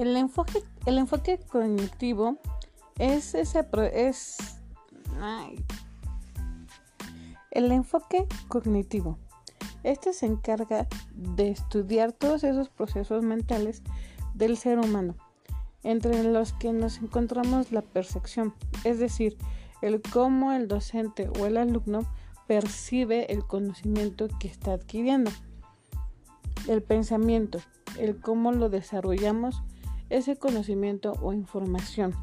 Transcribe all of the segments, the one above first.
El enfoque, el enfoque cognitivo es ese es el enfoque cognitivo. Este se encarga de estudiar todos esos procesos mentales del ser humano, entre los que nos encontramos la percepción, es decir, el cómo el docente o el alumno percibe el conocimiento que está adquiriendo. El pensamiento, el cómo lo desarrollamos, ese conocimiento o información.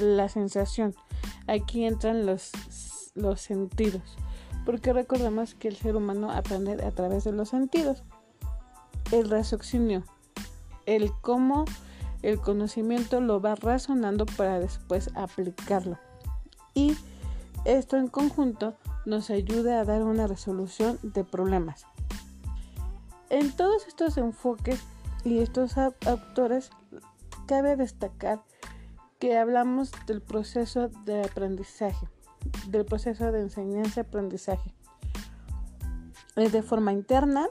La sensación, aquí entran los, los sentidos, porque recordemos que el ser humano aprende a través de los sentidos. El raciocinio, el cómo el conocimiento lo va razonando para después aplicarlo. Y esto en conjunto nos ayuda a dar una resolución de problemas. En todos estos enfoques y estos autores cabe destacar que hablamos del proceso de aprendizaje, del proceso de enseñanza-aprendizaje. Es de forma interna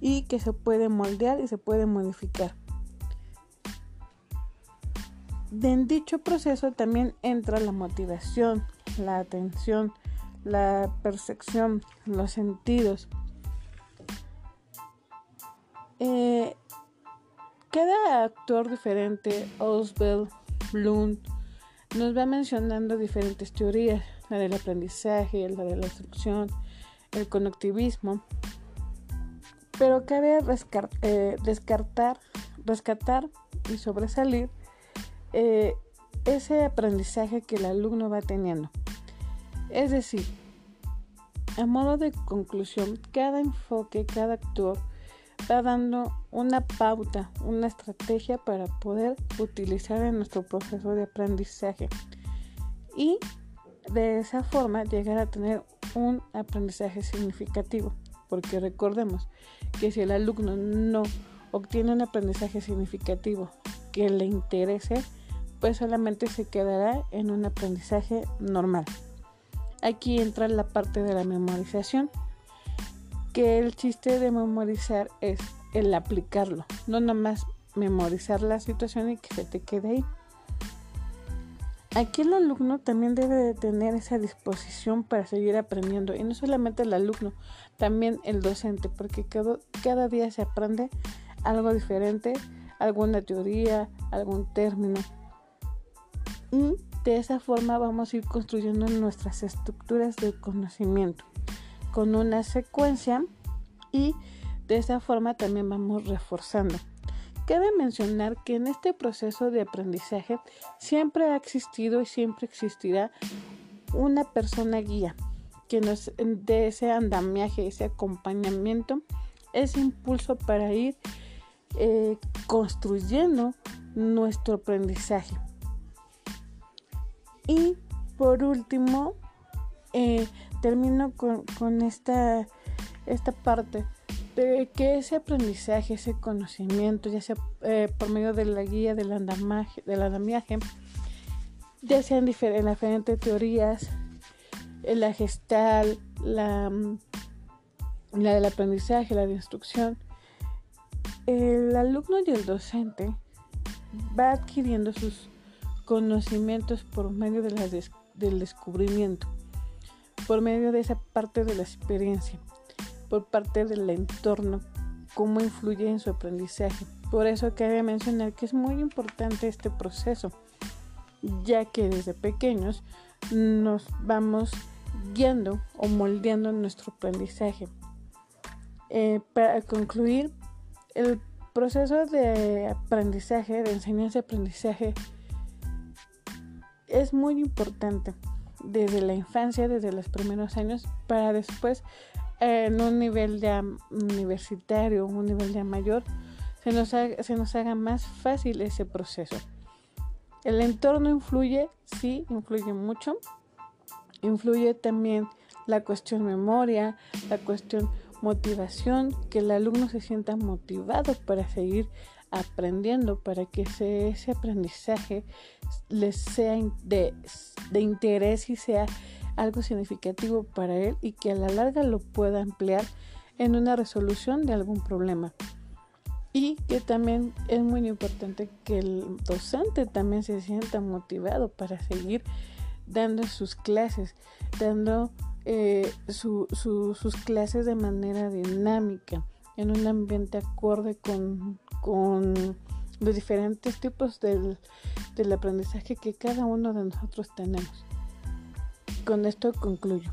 y que se puede moldear y se puede modificar. En dicho proceso también entra la motivación, la atención, la percepción, los sentidos. Eh, cada actor diferente, Oswald, Bloom, nos va mencionando diferentes teorías, la del aprendizaje, la de la instrucción, el conectivismo, pero cabe eh, descartar, rescatar y sobresalir eh, ese aprendizaje que el alumno va teniendo. Es decir, a modo de conclusión, cada enfoque, cada actor va dando una pauta, una estrategia para poder utilizar en nuestro proceso de aprendizaje y de esa forma llegar a tener un aprendizaje significativo. Porque recordemos que si el alumno no obtiene un aprendizaje significativo que le interese, pues solamente se quedará en un aprendizaje normal. Aquí entra la parte de la memorización, que el chiste de memorizar es el aplicarlo, no nomás memorizar la situación y que se te quede ahí. Aquí el alumno también debe de tener esa disposición para seguir aprendiendo y no solamente el alumno, también el docente, porque cada, cada día se aprende algo diferente, alguna teoría, algún término. Y de esa forma vamos a ir construyendo nuestras estructuras de conocimiento con una secuencia y de esa forma también vamos reforzando. Cabe mencionar que en este proceso de aprendizaje siempre ha existido y siempre existirá una persona guía que nos dé ese andamiaje, ese acompañamiento, ese impulso para ir eh, construyendo nuestro aprendizaje. Y por último, eh, termino con, esta, parte de que ese aprendizaje, ese conocimiento, ya sea eh, por medio de la guía del andamiaje, del andamiaje ya sean diferentes, diferentes teorías, la gestal, la, la del aprendizaje, la de instrucción, el alumno y el docente va adquiriendo sus conocimientos por medio del descubrimiento, por medio de esa parte de la experiencia, por parte del entorno, cómo influye en su aprendizaje. Por eso cabe mencionar que es muy importante este proceso, ya que desde pequeños nos vamos guiando o moldeando nuestro aprendizaje. Eh, para concluir, el proceso de aprendizaje, de enseñanza-aprendizaje, es muy importante desde la infancia, desde los primeros años, para después en un nivel ya universitario, un nivel ya mayor, se nos, haga, se nos haga más fácil ese proceso. El entorno influye, sí, influye mucho. Influye también la cuestión memoria, la cuestión motivación, que el alumno se sienta motivado para seguir aprendiendo, para que ese, aprendizaje les sea de, de interés y sea algo significativo para él y que a la larga lo pueda emplear en una resolución de algún problema. y que también es muy importante que el docente también se sienta motivado para seguir dando sus clases, dando eh, sus clases de manera dinámica, en un ambiente acorde con, los diferentes tipos del, del aprendizaje que cada uno de nosotros tenemos. Con esto concluyo.